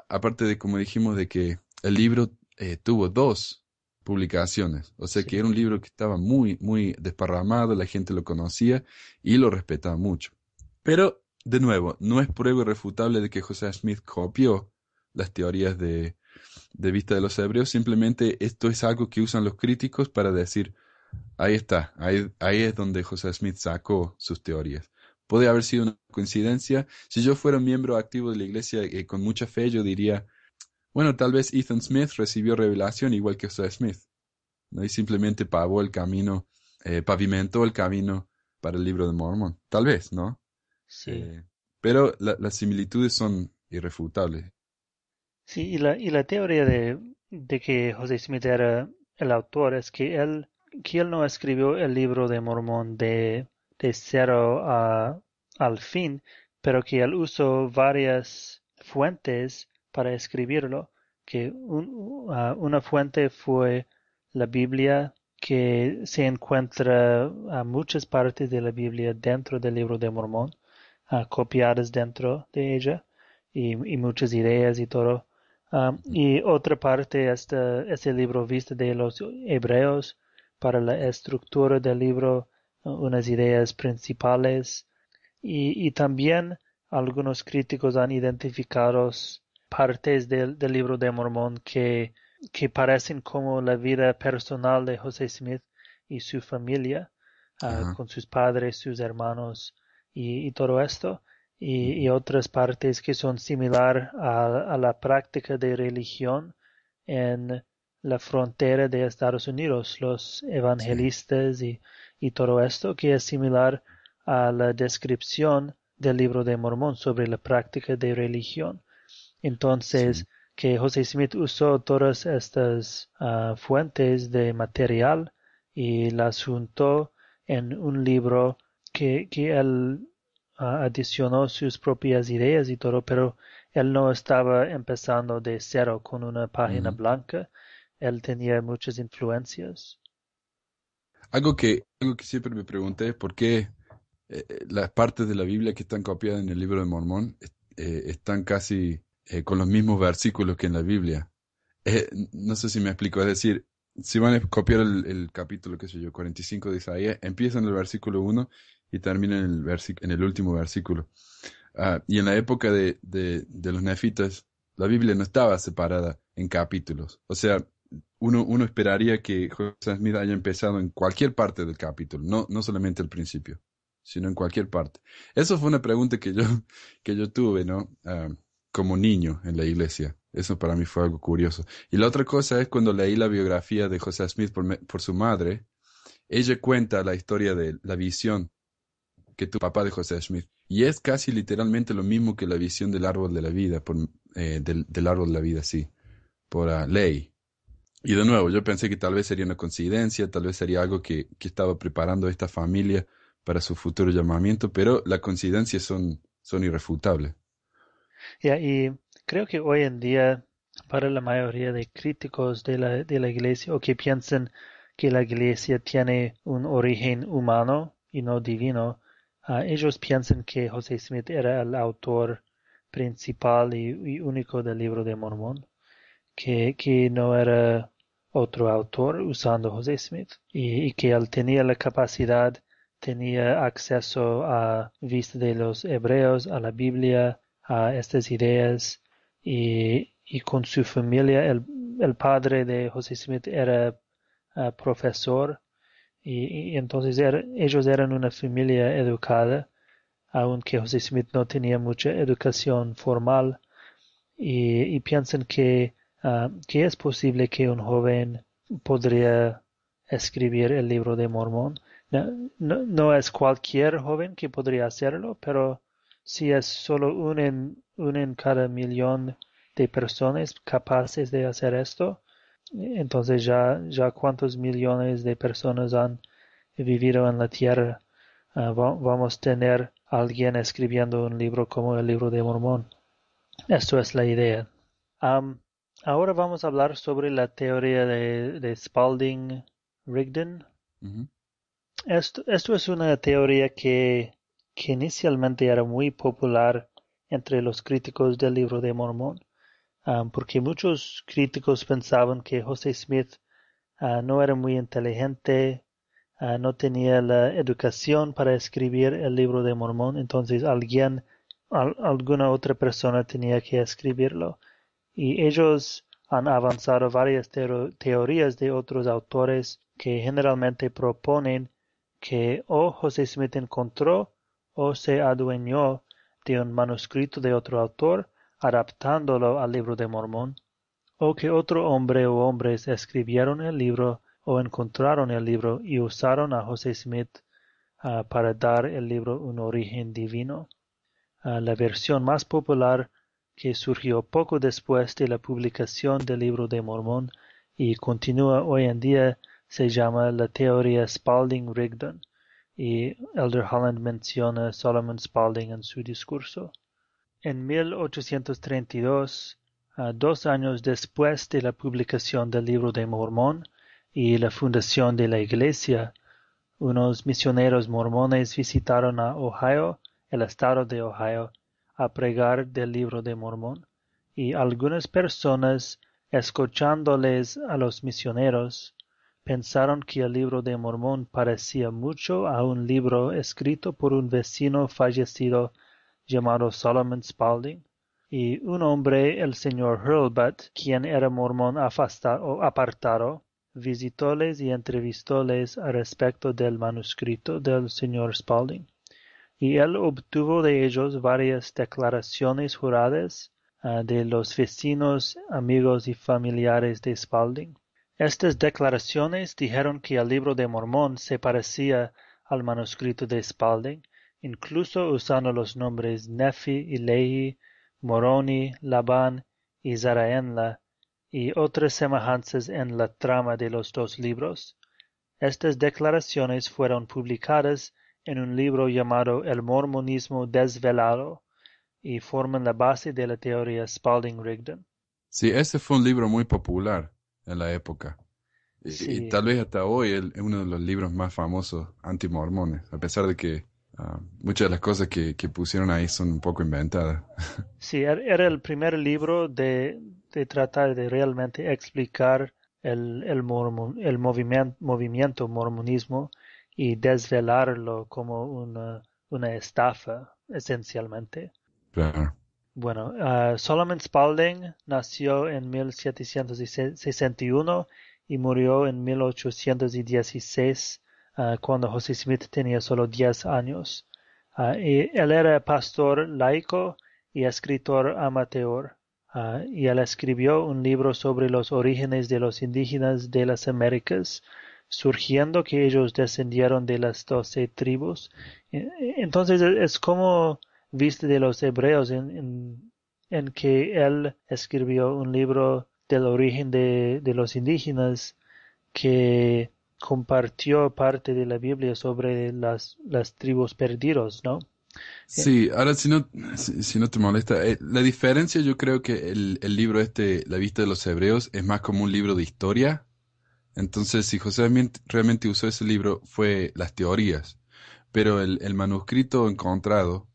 aparte de, como dijimos, de que el libro eh, tuvo dos publicaciones. O sea que era un libro que estaba muy, muy desparramado, la gente lo conocía y lo respetaba mucho. Pero, de nuevo, no es prueba irrefutable de que José Smith copió las teorías de, de vista de los hebreos, simplemente esto es algo que usan los críticos para decir, ahí está, ahí, ahí es donde José Smith sacó sus teorías. Puede haber sido una coincidencia. Si yo fuera miembro activo de la iglesia eh, con mucha fe, yo diría, bueno, tal vez Ethan Smith recibió revelación igual que José Smith. ¿no? Y simplemente pavó el camino, eh, pavimentó el camino para el libro de Mormon. Tal vez, ¿no? Sí. Eh, pero la, las similitudes son irrefutables. Sí, y la, y la teoría de, de que José Smith era el autor es que él, él no escribió el libro de Mormón de, de cero a, al fin, pero que él usó varias fuentes para escribirlo, que un, uh, una fuente fue la Biblia, que se encuentra a muchas partes de la Biblia dentro del libro de Mormón, copiadas dentro de ella, y, muchas ideas y todo. Um, y otra parte es, es el libro visto de los hebreos para la estructura del libro, unas ideas principales. Y, y también algunos críticos han identificado partes del, del libro de Mormón que, que parecen como la vida personal de José Smith y su familia, uh, con sus padres, sus hermanos y, y todo esto. Y, y, otras partes que son similar a, a, la práctica de religión en la frontera de Estados Unidos, los evangelistas y, y todo esto, que es similar a la descripción del libro de Mormón sobre la práctica de religión. Entonces, que José Smith usó todas estas ah, fuentes de material y las juntó en un libro que, que él ah, adicionó sus propias ideas y todo, pero él no estaba empezando de cero con una página blanca. Él tenía muchas influencias. Algo que, algo que siempre me pregunté es por qué eh, eh, las partes de la Biblia que están copiadas en el libro de Mormón eh, están casi con los mismos versículos que en la Biblia. no sé si me explico, es decir, si van a copiar el, capítulo, qué sé yo, 45 de Isaías, empieza en el versículo 1 y termina en el, en el último versículo. Ah, y en la época de, de, de, los nefitas, la Biblia no estaba separada en capítulos. O sea, uno, esperaría que José Smith haya empezado en cualquier parte del capítulo, no, no solamente el principio sino en cualquier parte. Eso fue una pregunta que yo, *laughs* que yo tuve, ¿no? Ah, como niño en la iglesia. Eso para mí fue algo curioso. Y la otra cosa es cuando leí la biografía de José Smith por, su madre, ella cuenta la historia de la visión que tu papá de José Smith. Y es casi literalmente lo mismo que la visión del árbol de la vida, por, eh, del, árbol de la vida, sí, por uh, ley. Y de nuevo, yo pensé que tal vez sería una coincidencia, tal vez sería algo que, que estaba preparando esta familia para su futuro llamamiento, pero las coincidencias son, son irrefutables. y creo que hoy en día, para la mayoría de críticos de la, de la iglesia o que piensan que la iglesia tiene un origen humano y no divino, ah, ellos piensan que José Smith era el autor principal y, único del libro de Mormón, que, que no era otro autor usando José Smith y, y que él tenía la capacidad tenía acceso a vista de los hebreos, a la Biblia, a estas ideas y, con su familia. El, padre de José Smith era ah, profesor y, entonces ellos eran una familia educada, aunque José Smith no tenía mucha educación formal y, piensan que, ah, que es posible que un joven podría escribir el libro de Mormón no, es cualquier joven que podría hacerlo, pero si es solo un en, en cada millón de personas capaces de hacer esto, entonces ya, ya cuántos millones de personas han vivido en la tierra, ah, vamos a tener alguien escribiendo un libro como el libro de Mormón. Esto es la idea. Ahora vamos a hablar sobre la teoría de, Spalding-Rigdon. Esto, es una teoría que, inicialmente era muy popular entre los críticos del libro de Mormón, um, porque muchos críticos pensaban que José Smith uh, no era muy inteligente, uh, no tenía la educación para escribir el libro de Mormón, entonces alguien, alguna otra persona tenía que escribirlo. Y ellos han avanzado varias teorías de otros autores que generalmente proponen que o José Smith encontró o se adueñó de un manuscrito de otro autor, adaptándolo al libro de Mormón, o que otro hombre o hombres escribieron el libro o encontraron el libro y usaron a José Smith ah, para dar el libro un origen divino. Ah, la versión más popular que surgió poco después de la publicación del libro de Mormón y continúa hoy en día se llama la teoría Spalding-Rigdon y Elder Holland menciona Solomon Spalding en su discurso. En 1832, dos años después de la publicación del libro de Mormón y la fundación de la iglesia, unos misioneros mormones visitaron a Ohio, el estado de Ohio, a pregar del libro de Mormón, y algunas personas, escuchándoles a los misioneros, pensaron que el libro de Mormón parecía mucho a un libro escrito por un vecino fallecido llamado Solomon Spalding, y un hombre, el señor Hurlbut, quien era mormón o apartado, visitóles y entrevistóles al respecto del manuscrito del señor Spalding, y él obtuvo de ellos varias declaraciones juradas ah, de los vecinos, amigos y familiares de Spalding Estas declaraciones dijeron que el libro de Mormón se parecía al manuscrito de Spalding, incluso usando los nombres Nephi y Lehi, Moroni, Labán y Zaraenla, y otras semejanzas en la trama de los dos libros. Estas declaraciones fueron publicadas en un libro llamado El Mormonismo Desvelado y forman la base de la teoría Spalding-Rigdon. Sí, ese fue un libro muy popular en la época. Y, Sí. y tal vez hasta hoy es uno de los libros más famosos antimormones, a pesar de que ah, muchas de las cosas que, que pusieron ahí son un poco inventadas. *laughs* Sí, er- era el primer libro de, de tratar de realmente explicar el, el, mormon- el movimiento, movimiento mormonismo y desvelarlo como una, una estafa, esencialmente. Claro. Bueno, ah, Solomon Spalding nació en 1761 y murió en 1816 ah, cuando José Smith tenía solo 10 años. Ah, y él era pastor laico y escritor amateur. Y él escribió un libro sobre los orígenes de los indígenas de las Américas, surgiendo que ellos descendieron de las doce tribus. E- Entonces es como viste de los hebreos en, en, que él escribió un libro del origen de, de los indígenas que compartió parte de la Biblia sobre las, las tribus perdidos, ¿no? Sí, ahora si no, si, si no te molesta, eh, la diferencia yo creo que el, el libro este, La vista de los hebreos, es más como un libro de historia. Entonces, si José realmente- realmente usó ese libro, fue las teorías. Pero el, el manuscrito encontrado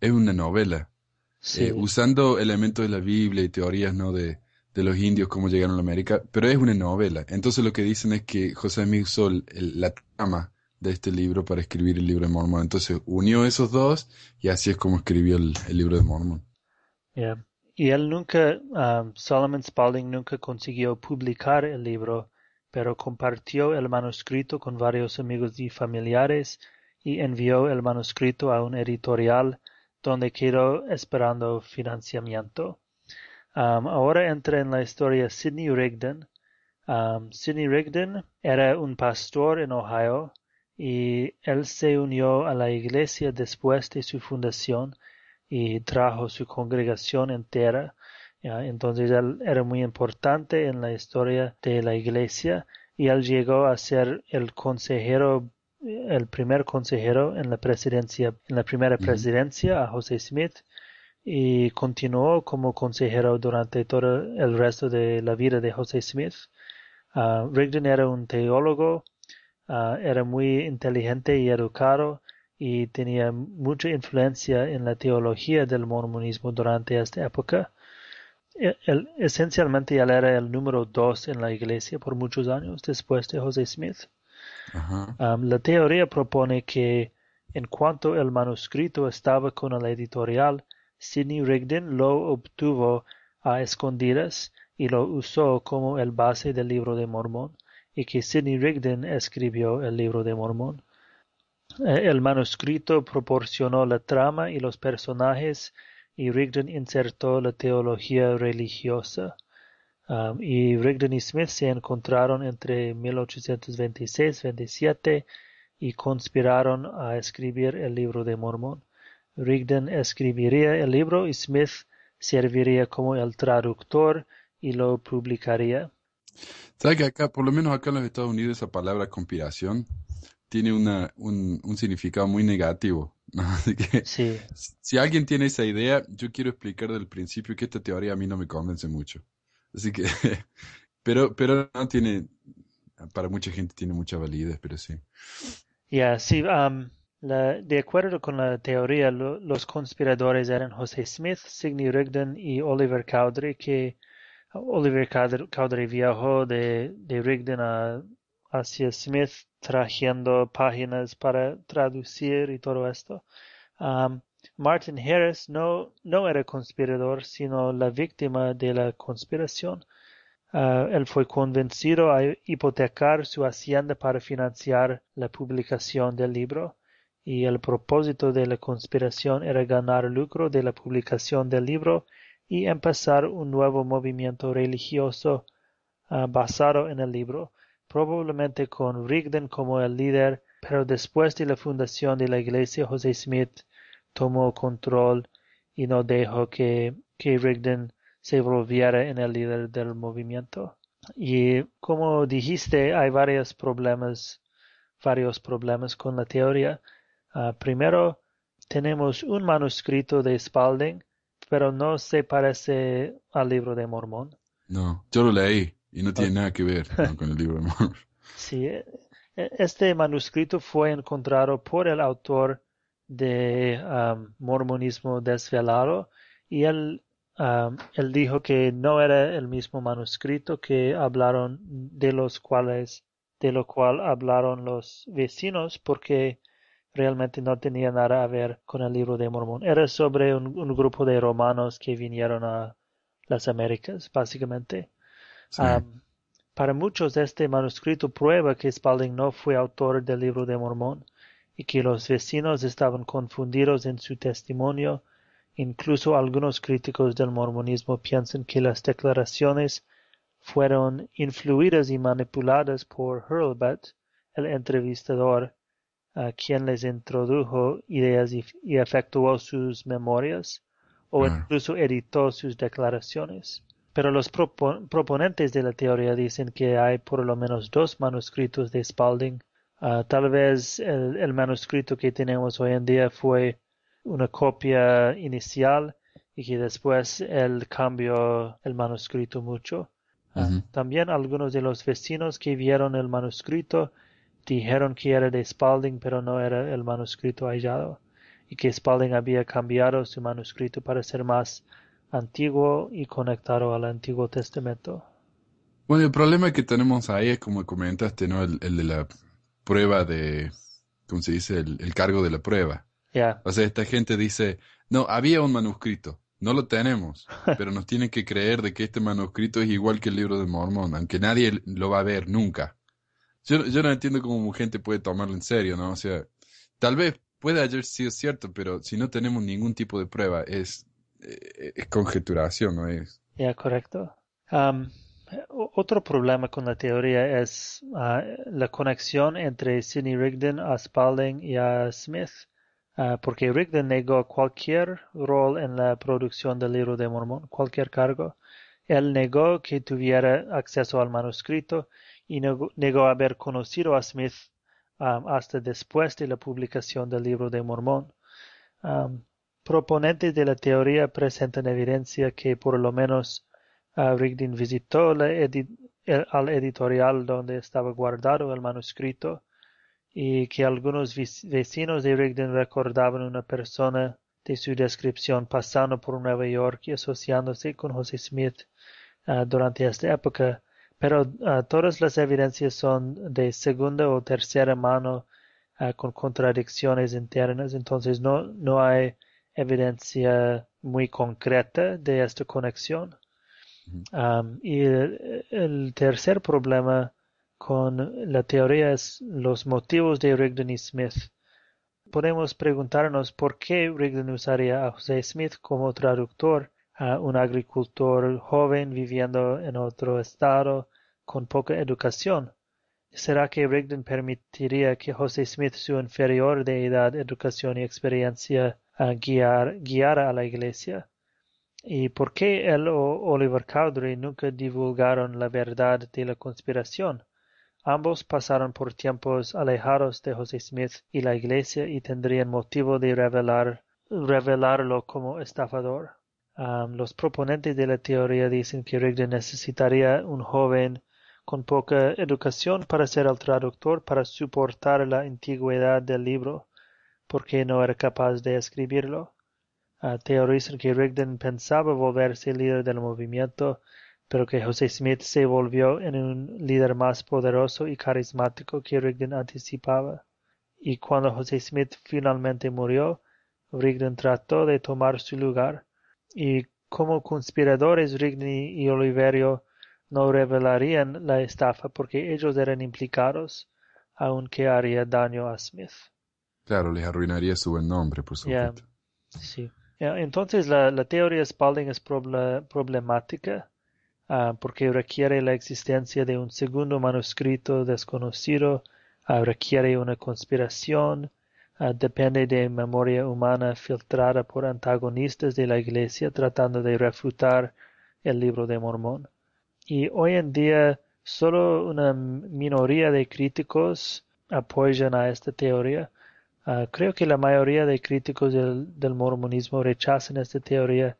es una novela. Sí, eh, usando elementos de la Biblia y teorías no de, de los indios cómo llegaron a América, pero es una novela. Entonces lo que dicen es que José Smith usó el- la trama de este libro para escribir el libro de Mormón. Entonces unió esos dos y así es como escribió el, el libro de Mormón. yeah. Y él nunca, um, Solomon Spalding nunca consiguió publicar el libro, pero compartió el manuscrito con varios amigos y familiares y envió el manuscrito a un editorial donde quedó esperando financiamiento. Um, ahora entra en la historia Sidney Rigdon. Um, Sidney Rigdon era un pastor en Ohio y él se unió a la iglesia después de su fundación y trajo su congregación entera. ¿Ya? Entonces él era muy importante en la historia de la iglesia y él llegó a ser el consejero, el primer consejero en la presidencia, en la primera presidencia a José Smith y continuó como consejero durante todo el resto de la vida de José Smith. Ah, Rigdon era un teólogo, ah, era muy inteligente y educado y tenía mucha influencia en la teología del mormonismo durante esta época. E- él- esencialmente él era el número dos en la iglesia por muchos años después de José Smith. Um, la teoría propone que en cuanto el manuscrito estaba con el editorial, Sidney Rigdon lo obtuvo a escondidas y lo usó como el base del libro de Mormón, y que Sidney Rigdon escribió el libro de Mormón. Eh, El manuscrito proporcionó la trama y los personajes, y Rigdon insertó la teología religiosa. Um, y Rigdon y Smith se encontraron entre 1826-27 y conspiraron a escribir el libro de Mormón. Rigdon escribiría el libro y Smith serviría como el traductor y lo publicaría. ¿Sabes que acá, por lo menos acá en los Estados Unidos, esa palabra conspiración tiene una, un, un significado muy negativo? *laughs* Así que Sí, si alguien tiene esa idea, yo quiero explicar del principio que esta teoría a mí no me convence mucho. Así que, *laughs* pero, pero no tiene, para mucha gente tiene mucha validez, pero sí. ya, sí, um, la- de acuerdo con la teoría, lo- los conspiradores eran José Smith, Sidney Rigdon y Oliver Cowdery, que Oliver Cowdery, Cowdery viajó de, de Rigdon a, hacia Smith trayendo páginas para traducir y todo esto. Um, Martin Harris no, no era conspirador, sino la víctima de la conspiración. Ah, él fue convencido a hipotecar su hacienda para financiar la publicación del libro, y el propósito de la conspiración era ganar lucro de la publicación del libro y empezar un nuevo movimiento religioso ah, basado en el libro, probablemente con Rigdon como el líder, pero después de la fundación de la iglesia, José Smith tomó control y no dejó que, que Rigdon se volviera en el líder del movimiento. Y como dijiste, hay varios problemas, varios problemas con la teoría. Ah, primero, tenemos un manuscrito de Spalding, pero no se parece al libro de Mormón. No, yo lo leí y no tiene nada que ver *laughs* con el libro de Mormón. Sí, e, e, este manuscrito fue encontrado por el autor de um, Mormonismo Desvelado y él, um, él dijo que no era el mismo manuscrito que hablaron de los cuales de lo cual hablaron los vecinos porque realmente no tenía nada a ver con el libro de Mormón. Era sobre un, grupo de romanos que vinieron a las Américas, básicamente. Um, para muchos este manuscrito prueba que Spalding no fue autor del libro de Mormón y que los vecinos estaban confundidos en su testimonio. Incluso algunos críticos del mormonismo piensan que las declaraciones fueron influidas y manipuladas por Hurlbut, el entrevistador, a quien les introdujo ideas y, efectuó sus memorias o incluso editó sus declaraciones. Pero los proponentes de la teoría dicen que hay por lo menos dos manuscritos de Spalding. Ah, tal vez el, manuscrito que tenemos hoy en día fue una copia inicial y que después él cambió el manuscrito mucho. Ah, también algunos de los vecinos que vieron el manuscrito dijeron que era de Spalding, pero no era el manuscrito hallado, y que Spalding había cambiado su manuscrito para ser más antiguo y conectado al Antiguo Testamento. Bueno, el problema que tenemos ahí es como comentaste, ¿no? El, de la prueba de, ¿cómo se dice? El, cargo de la prueba. Ya. O sea, esta gente dice, no, había un manuscrito, no lo tenemos, *laughs* pero nos tienen que creer de que este manuscrito es igual que el libro de Mormón, aunque nadie lo va a ver nunca. Yo, yo no entiendo cómo gente puede tomarlo en serio, ¿no? O sea, tal vez puede haber sido cierto, pero si no tenemos ningún tipo de prueba, es, es conjeturación, ¿no es? Ya, correcto. otro problema con la teoría es ah, la conexión entre Sidney Rigdon a Spalding y a Smith, ah, porque Rigdon negó cualquier rol en la producción del libro de Mormón, cualquier cargo. Él negó que tuviera acceso al manuscrito y negó haber conocido a Smith hasta después de la publicación del libro de Mormón. Proponentes de la teoría presentan evidencia que por lo menos Rigdon visitó al editorial donde estaba guardado el manuscrito y que algunos vecinos de Rigdon recordaban una persona de su descripción pasando por Nueva York y asociándose con José Smith uh, durante esta época. Pero ah, todas las evidencias son de segunda o tercera mano ah, con contradicciones internas, entonces no, no hay evidencia muy concreta de esta conexión. y el, tercer problema con la teoría es los motivos de Rigdon y Smith. Podemos preguntarnos por qué Rigdon usaría a José Smith como traductor a un agricultor joven viviendo en otro estado con poca educación. ¿Será que Rigdon permitiría que José Smith, su inferior de edad, educación y experiencia, guiar, guiara a la iglesia? ¿Y por qué él o Oliver Cowdery nunca divulgaron la verdad de la conspiración? Ambos pasaron por tiempos alejados de José Smith y la iglesia y tendrían motivo de revelar, revelarlo como estafador. los proponentes de la teoría dicen que Rigdon necesitaría un joven con poca educación para ser el traductor para soportar la antigüedad del libro, porque no era capaz de escribirlo. Uh, teorizan que Rigdon pensaba volverse líder del movimiento, pero que José Smith se volvió en un líder más poderoso y carismático que Rigdon anticipaba. Y cuando José Smith finalmente murió, Rigdon trató de tomar su lugar. Y como conspiradores, Rigdon y Oliverio no revelarían la estafa porque ellos eran implicados, aunque haría daño a Smith. Claro, les arruinaría su buen nombre, por supuesto. sí. entonces la, la, teoría Spalding es problemática. ah, porque requiere la existencia de un segundo manuscrito desconocido, ah, requiere una conspiración, ah, depende de memoria humana filtrada por antagonistas de la Iglesia tratando de refutar el libro de Mormón. Y hoy en día solo una minoría de críticos apoyan a esta teoría. Creo que la mayoría de críticos del, del mormonismo rechazan esta teoría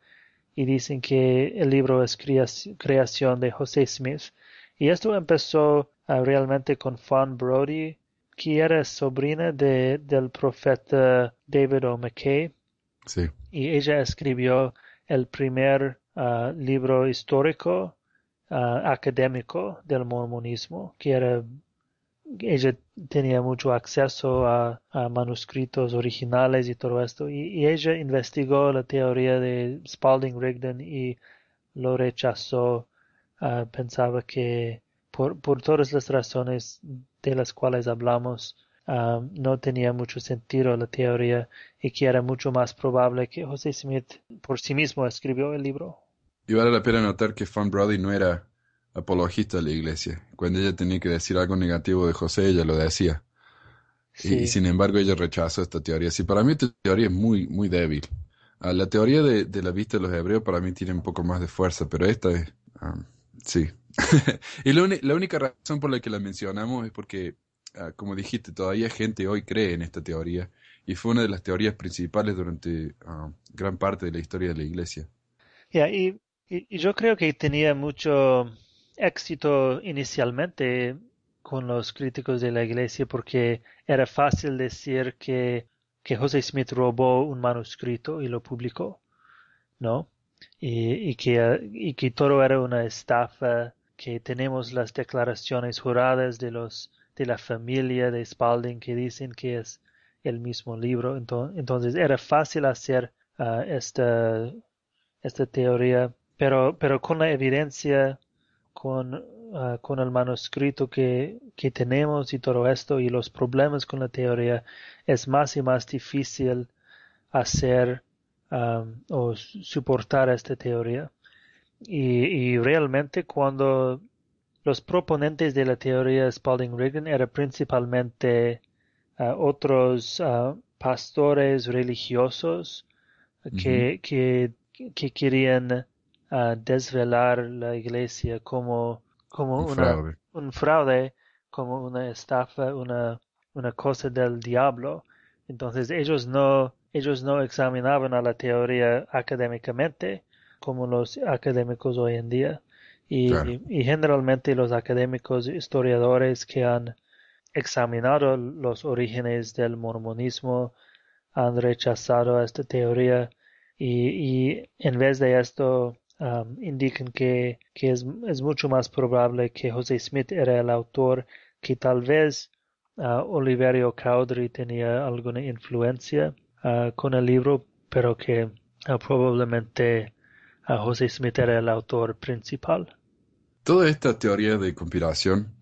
y dicen que el libro es creación de José Smith. Y esto empezó ah, realmente con Fawn Brody, que era sobrina de, del profeta David O. McKay. Sí. Y ella escribió el primer ah, libro histórico ah, académico del mormonismo, que era ella tenía mucho acceso a, manuscritos originales y todo esto, y, ella investigó la teoría de Spalding Rigdon y lo rechazó. Ah, pensaba que por, por, todas las razones de las cuales hablamos, ah, no tenía mucho sentido la teoría y que era mucho más probable que José Smith por sí mismo escribió el libro. Y vale la pena notar que Fan Brody no era apologista de la iglesia. Cuando ella tenía que decir algo negativo de José, ella lo decía. Y, sin embargo ella rechazó esta teoría. Sí, para mí esta teoría es muy, muy débil. Ah, la teoría de, la vista de los hebreos para mí tiene un poco más de fuerza, pero esta es... Ah, sí. *laughs* y la, única razón por la que la mencionamos es porque, ah, como dijiste, todavía gente hoy cree en esta teoría y fue una de las teorías principales durante gran parte de la historia de la iglesia. y, yo creo que tenía mucho éxito inicialmente con los críticos de la iglesia porque era fácil decir que, que José Smith robó un manuscrito y lo publicó, ¿no? Y, que, y que todo era una estafa, que tenemos las declaraciones juradas de los de la familia de Spalding que dicen que es el mismo libro. Entonces, era fácil hacer uh, esta, esta teoría, pero, pero con la evidencia con, ah, con el manuscrito que, que, tenemos y todo esto y los problemas con la teoría, es más y más difícil hacer o soportar esta teoría. Y, realmente cuando los proponentes de la teoría Spalding-Rigdon eran principalmente ah, otros ah, pastores religiosos que, que, que, querían a desvelar la iglesia como, como un, fraude. un fraude, como una estafa, una, una cosa del diablo. Entonces ellos no, ellos no examinaban a la teoría académicamente como los académicos hoy en día. Y, y, generalmente los académicos historiadores que han examinado los orígenes del mormonismo han rechazado esta teoría y, y en vez de esto indican que, es, mucho más probable que José Smith era el autor, que tal vez uh, Oliverio Cowdery tenía alguna influencia uh, con el libro, pero que uh, probablemente José Smith era el autor principal. Toda esta teoría de conspiración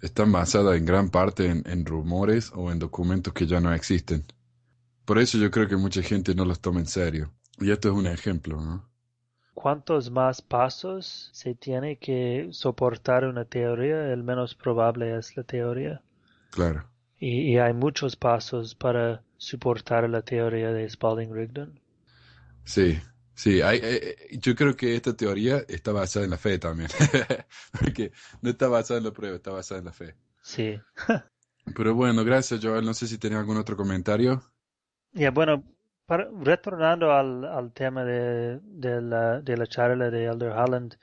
está basada en gran parte en, en rumores o en documentos que ya no existen. Por eso yo creo que mucha gente no los toma en serio. Y esto es un ejemplo, ¿no? Cuantos más pasos se tiene que soportar una teoría, el menos probable es la teoría. Claro. Y, hay muchos pasos para soportar la teoría de Spalding-Rigdon. Sí, sí. Hay, eh, eh, yo creo que esta teoría está basada en la fe también. *laughs* Porque no está basada en la prueba, está basada en la fe. Sí. Pero bueno, gracias, Joel. No sé si tenés algún otro comentario. Ya, bueno, retornando al, al tema de, la, de, la, charla de Elder Holland,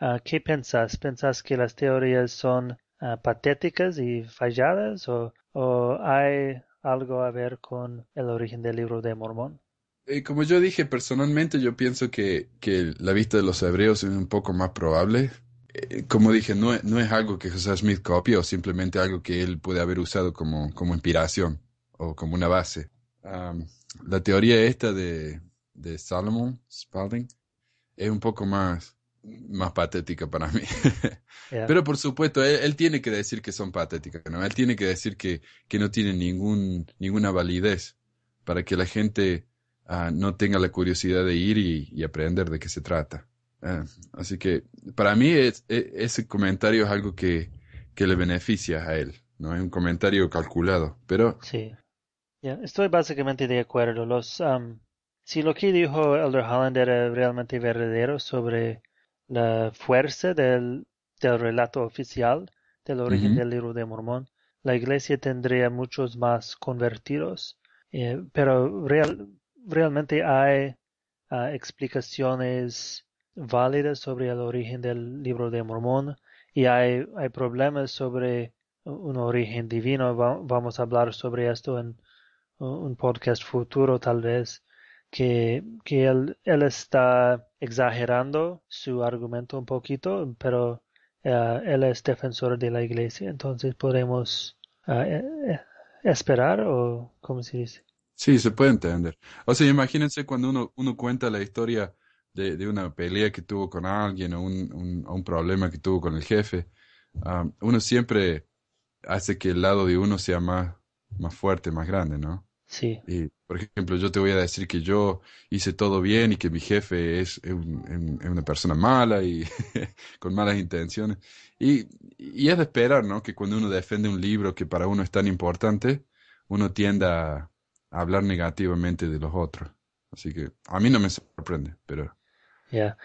uh, ¿qué pensás? ¿Pensás que las teorías son uh, patéticas y falladas o, o, hay algo a ver con el origen del libro de Mormón? Eh, como yo dije personalmente, yo pienso que, que, la vista de los hebreos es un poco más probable. Eh, como dije, no, no, es algo que José Smith copió, simplemente algo que él puede haber usado como, como inspiración o como una base. Um, la teoría esta de, de Solomon Spalding es un poco más, más patética para mí. *laughs* Pero por supuesto, él, tiene que decir que son patéticas, ¿no? Él tiene que decir que, que no tienen ningún, ninguna validez para que la gente ah, no tenga la curiosidad de ir y, aprender de qué se trata. Ah, así que para mí es, e, ese comentario es algo que, que, le beneficia a él, ¿no? Es un comentario calculado, pero... Sí, estoy básicamente de acuerdo. Los, um, si lo que dijo Elder Holland era realmente verdadero sobre la fuerza del, del relato oficial del origen del libro de Mormón, la iglesia tendría muchos más convertidos. Eh, pero real, realmente hay ah, explicaciones válidas sobre el origen del libro de Mormón y hay, hay problemas sobre un origen divino. vamos a hablar sobre esto en un podcast futuro tal vez que, que él, él, está exagerando su argumento un poquito, pero eh, él es defensor de la iglesia, entonces podemos eh, eh, esperar o cómo se dice. Sí, se puede entender. O sea, imagínense cuando uno, uno cuenta la historia de, de una pelea que tuvo con alguien o un, un, problema que tuvo con el jefe, um, uno siempre hace que el lado de uno sea más, más fuerte, más grande, ¿no? Sí. Y, por ejemplo, yo te voy a decir que yo hice todo bien y que mi jefe es, una persona mala y *laughs* con malas intenciones. Y, y, es de esperar, ¿no? Que cuando uno defiende un libro que para uno es tan importante, uno tienda a, hablar negativamente de los otros. Así que a mí no me sorprende, pero... Ya,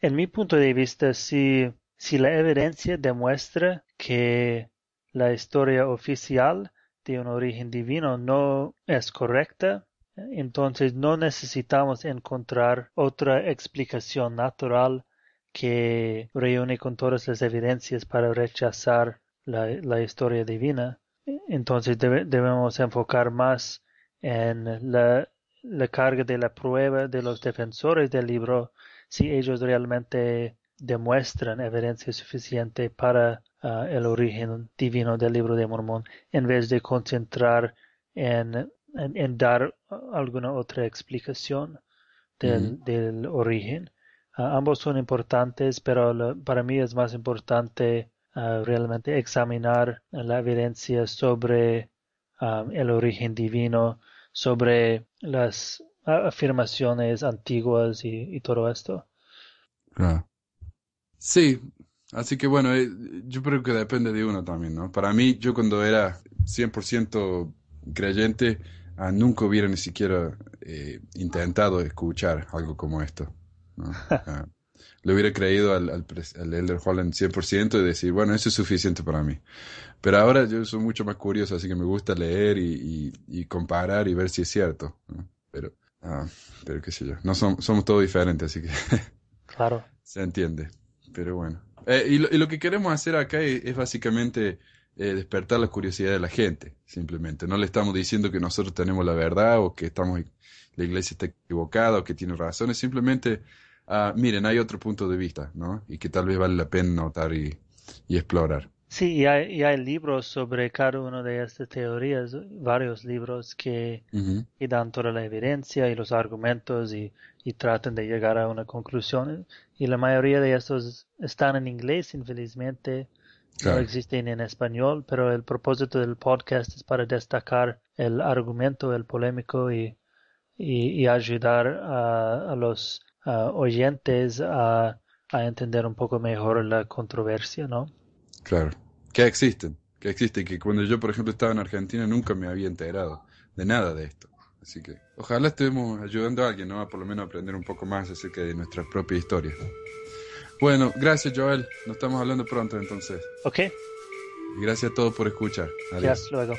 en mi punto de vista, si, si la evidencia demuestra que la historia oficial de un origen divino no es correcta, entonces no necesitamos encontrar otra explicación natural que reúne con todas las evidencias para rechazar la, historia divina. Entonces debemos enfocar más en la carga de la prueba de los defensores del libro si ellos realmente demuestran evidencia suficiente para Ah, el origen divino del libro de Mormón en vez de concentrar en, en, dar alguna otra explicación del, del origen. Ah, ambos son importantes, pero para mí es más importante ah, realmente examinar la evidencia sobre el origen divino, sobre las afirmaciones antiguas y, y todo esto. Sí, Así que bueno, eh, yo creo que depende de uno también, ¿no? Para mí, yo cuando era 100% creyente, ah, nunca hubiera ni siquiera eh, intentado escuchar algo como esto. ¿no? *laughs* Ah, le hubiera creído al, al, al, Elder Holland 100% y decir, bueno, eso es suficiente para mí. Pero ahora yo soy mucho más curioso, así que me gusta leer y, y, comparar y ver si es cierto. ¿no? Pero, ah, pero qué sé yo, no somos, somos todos diferentes, así que... *laughs* claro. Se entiende, pero bueno. Eh, y, lo, que queremos hacer acá es, básicamente eh, despertar la curiosidad de la gente, simplemente. No le estamos diciendo que nosotros tenemos la verdad o que estamos la iglesia está equivocada o que tiene razones, simplemente, uh, miren, hay otro punto de vista, ¿no? Y que tal vez vale la pena notar y, y explorar. Sí, y hay, y hay, libros sobre cada una de estas teorías, varios libros que, dan toda la evidencia y los argumentos y, y, tratan de llegar a una conclusión. Y la mayoría de estos están en inglés, infelizmente. No existen en español, pero el propósito del podcast es para destacar el argumento, el polémico y, y, ayudar a, a los oyentes a, a entender un poco mejor la controversia, ¿no? Claro, que existen, que existen, que cuando yo, por ejemplo, estaba en Argentina nunca me había enterado de nada de esto. Así que ojalá estemos ayudando a alguien, ¿no? A por lo menos aprender un poco más acerca de nuestra propia historia. Bueno, gracias Joel. Nos estamos hablando pronto entonces. Ok. Y gracias a todos por escuchar. Adiós. luego.